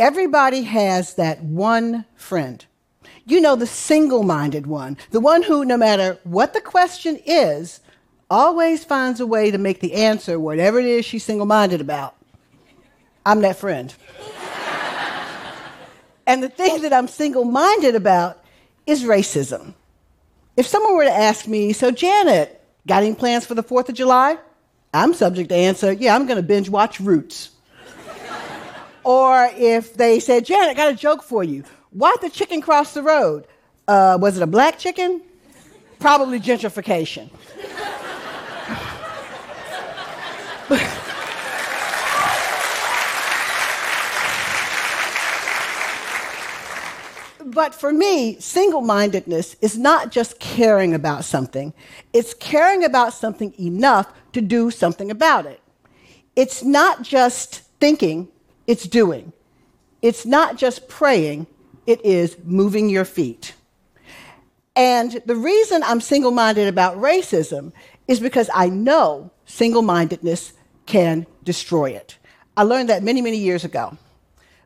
Everybody has that one friend. You know, the single minded one, the one who, no matter what the question is, always finds a way to make the answer whatever it is she's single minded about. I'm that friend. and the thing that I'm single minded about is racism. If someone were to ask me, so Janet, got any plans for the 4th of July? I'm subject to answer, yeah, I'm going to binge watch Roots. Or if they said, Janet, I got a joke for you. Why'd the chicken cross the road? Uh, was it a black chicken? Probably gentrification. but for me, single mindedness is not just caring about something, it's caring about something enough to do something about it. It's not just thinking, it's doing. It's not just praying, it is moving your feet. And the reason I'm single minded about racism is because I know single mindedness can destroy it. I learned that many, many years ago.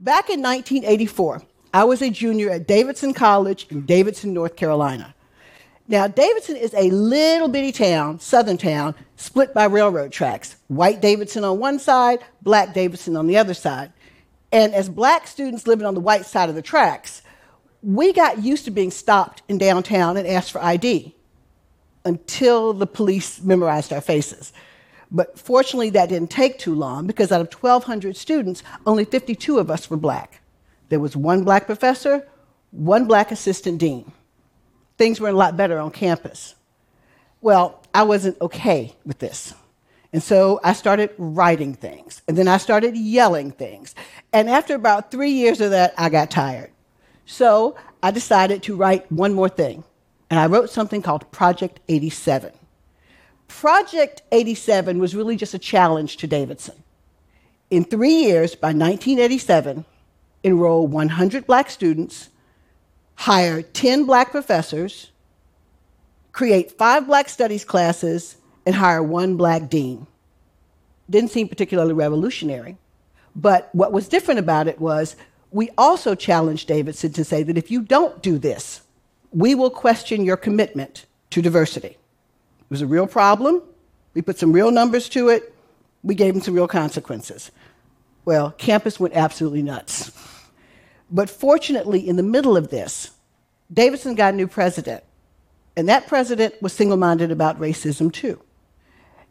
Back in 1984, I was a junior at Davidson College in Davidson, North Carolina. Now, Davidson is a little bitty town, southern town, split by railroad tracks. White Davidson on one side, black Davidson on the other side. And as black students living on the white side of the tracks, we got used to being stopped in downtown and asked for ID until the police memorized our faces. But fortunately, that didn't take too long because out of 1,200 students, only 52 of us were black. There was one black professor, one black assistant dean. Things were a lot better on campus. Well, I wasn't okay with this. And so I started writing things, and then I started yelling things. And after about three years of that, I got tired. So I decided to write one more thing, and I wrote something called Project 87. Project 87 was really just a challenge to Davidson. In three years, by 1987, enroll 100 black students, hire 10 black professors, create five black studies classes, and hire one black dean. Didn't seem particularly revolutionary. But what was different about it was we also challenged Davidson to say that if you don't do this, we will question your commitment to diversity. It was a real problem. We put some real numbers to it. We gave them some real consequences. Well, campus went absolutely nuts. But fortunately, in the middle of this, Davidson got a new president. And that president was single minded about racism too.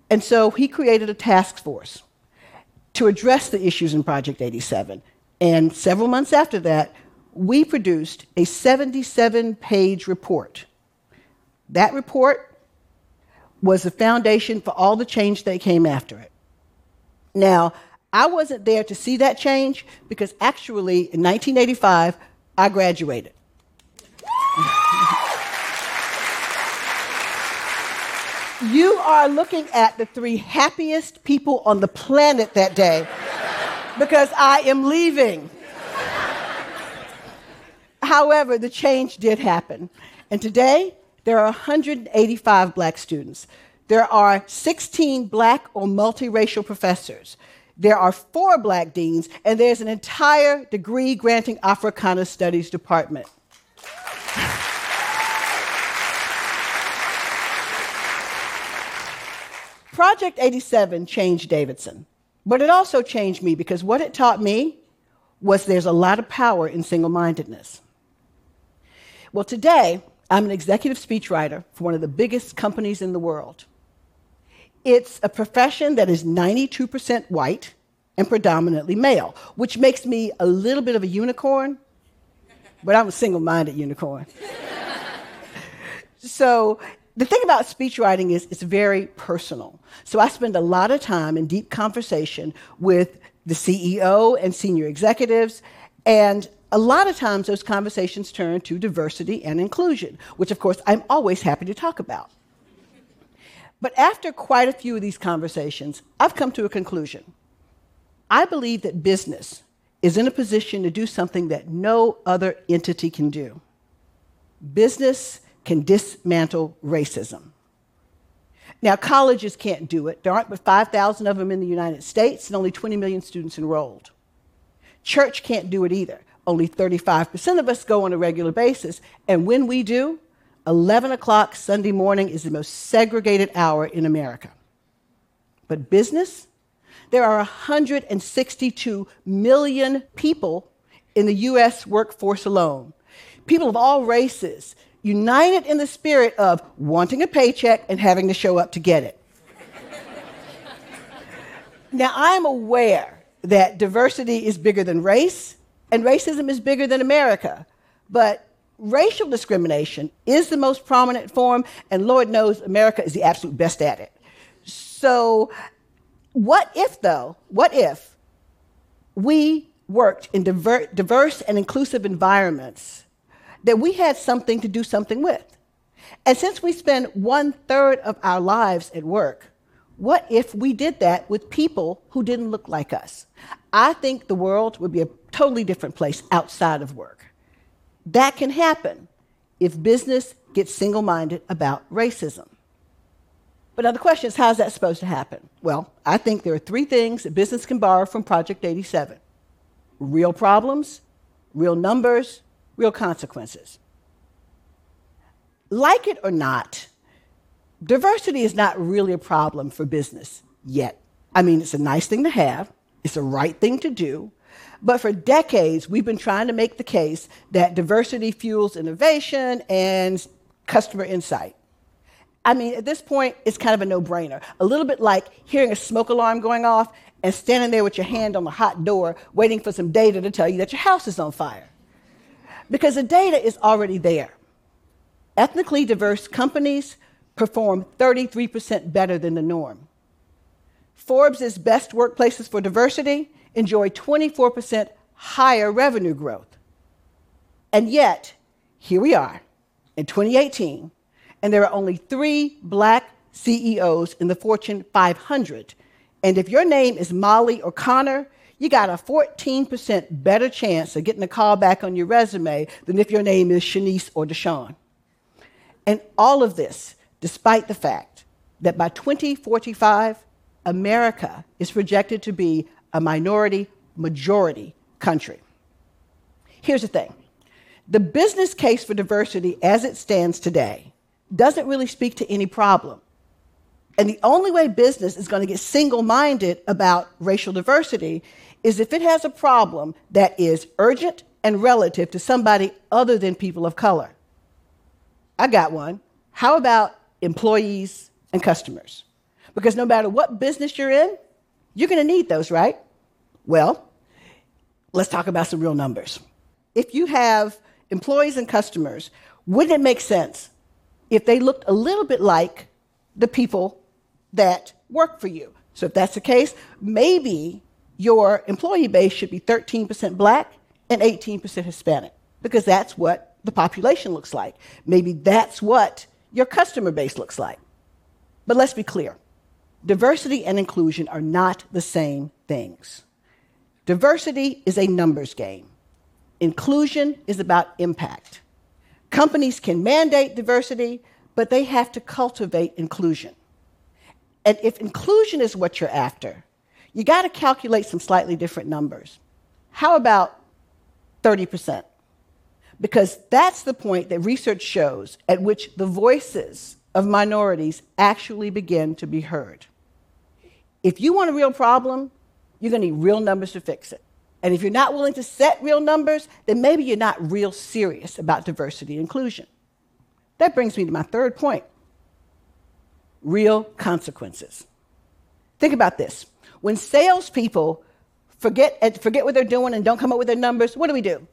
And so he created a task force to address the issues in Project 87. And several months after that, we produced a 77 page report. That report was the foundation for all the change that came after it. Now, I wasn't there to see that change because actually in 1985, I graduated. you are looking at the three happiest people on the planet that day because I am leaving. However, the change did happen. And today, there are 185 black students. There are 16 black or multiracial professors. There are four black deans, and there's an entire degree granting Africana Studies department. Project 87 changed Davidson, but it also changed me because what it taught me was there's a lot of power in single mindedness. Well, today, I'm an executive speechwriter for one of the biggest companies in the world. It's a profession that is 92% white and predominantly male, which makes me a little bit of a unicorn, but I'm a single minded unicorn. so, the thing about speechwriting is it's very personal. So, I spend a lot of time in deep conversation with the CEO and senior executives, and a lot of times those conversations turn to diversity and inclusion, which of course I'm always happy to talk about. But after quite a few of these conversations, I've come to a conclusion. I believe that business is in a position to do something that no other entity can do. Business can dismantle racism. Now, colleges can't do it. There aren't but 5,000 of them in the United States and only 20 million students enrolled. Church can't do it either. Only 35% of us go on a regular basis. And when we do, 11 o'clock Sunday morning is the most segregated hour in America. But business, there are 162 million people in the US workforce alone. People of all races, united in the spirit of wanting a paycheck and having to show up to get it. now, I am aware that diversity is bigger than race and racism is bigger than America, but racial discrimination is the most prominent form, and Lord knows America is the absolute best at it. So, what if, though, what if we worked in diver- diverse and inclusive environments that we had something to do something with? And since we spend one third of our lives at work, what if we did that with people who didn't look like us? I think the world would be a totally different place outside of work. That can happen if business gets single minded about racism. But now the question is how is that supposed to happen? Well, I think there are three things that business can borrow from Project 87 real problems, real numbers, real consequences. Like it or not, diversity is not really a problem for business yet. I mean, it's a nice thing to have, it's the right thing to do. But for decades, we've been trying to make the case that diversity fuels innovation and customer insight. I mean, at this point, it's kind of a no brainer. A little bit like hearing a smoke alarm going off and standing there with your hand on the hot door, waiting for some data to tell you that your house is on fire. Because the data is already there. Ethnically diverse companies perform 33% better than the norm. Forbes' best workplaces for diversity enjoy 24% higher revenue growth. And yet, here we are in 2018, and there are only three black CEOs in the Fortune 500. And if your name is Molly or Connor, you got a 14% better chance of getting a call back on your resume than if your name is Shanice or Deshawn. And all of this, despite the fact that by 2045, America is projected to be a minority majority country. Here's the thing the business case for diversity as it stands today doesn't really speak to any problem. And the only way business is going to get single minded about racial diversity is if it has a problem that is urgent and relative to somebody other than people of color. I got one. How about employees and customers? Because no matter what business you're in, you're going to need those, right? Well, let's talk about some real numbers. If you have employees and customers, wouldn't it make sense if they looked a little bit like the people that work for you? So, if that's the case, maybe your employee base should be 13% black and 18% Hispanic, because that's what the population looks like. Maybe that's what your customer base looks like. But let's be clear diversity and inclusion are not the same things. Diversity is a numbers game, inclusion is about impact. Companies can mandate diversity, but they have to cultivate inclusion. And if inclusion is what you're after, you got to calculate some slightly different numbers. How about 30%? Because that's the point that research shows at which the voices of minorities actually begin to be heard. If you want a real problem, you're going to need real numbers to fix it. And if you're not willing to set real numbers, then maybe you're not real serious about diversity and inclusion. That brings me to my third point real consequences. Think about this. When salespeople forget, forget what they're doing and don't come up with their numbers, what do we do?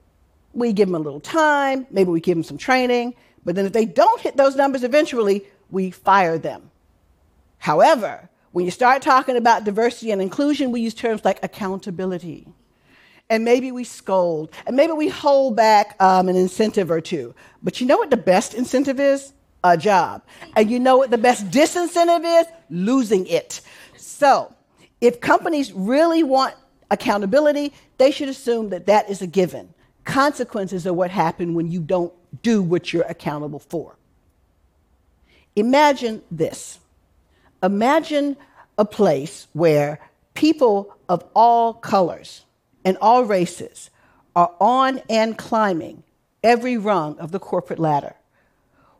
We give them a little time, maybe we give them some training, but then if they don't hit those numbers eventually, we fire them. However, when you start talking about diversity and inclusion, we use terms like accountability. And maybe we scold, and maybe we hold back um, an incentive or two. But you know what the best incentive is? A job. And you know what the best disincentive is? Losing it. So, if companies really want accountability, they should assume that that is a given. Consequences are what happen when you don't do what you're accountable for. Imagine this. Imagine a place where people of all colors and all races are on and climbing every rung of the corporate ladder,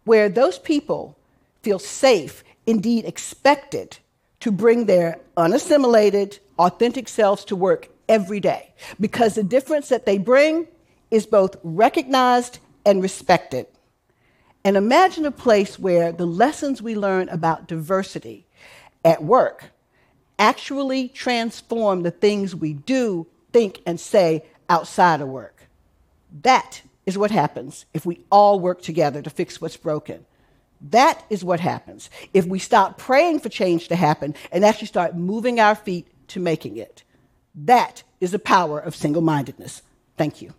where those people feel safe, indeed expected, to bring their unassimilated, authentic selves to work every day. Because the difference that they bring is both recognized and respected. And imagine a place where the lessons we learn about diversity at work actually transform the things we do, think, and say outside of work. That is what happens if we all work together to fix what's broken. That is what happens if we stop praying for change to happen and actually start moving our feet to making it. That is the power of single mindedness. Thank you.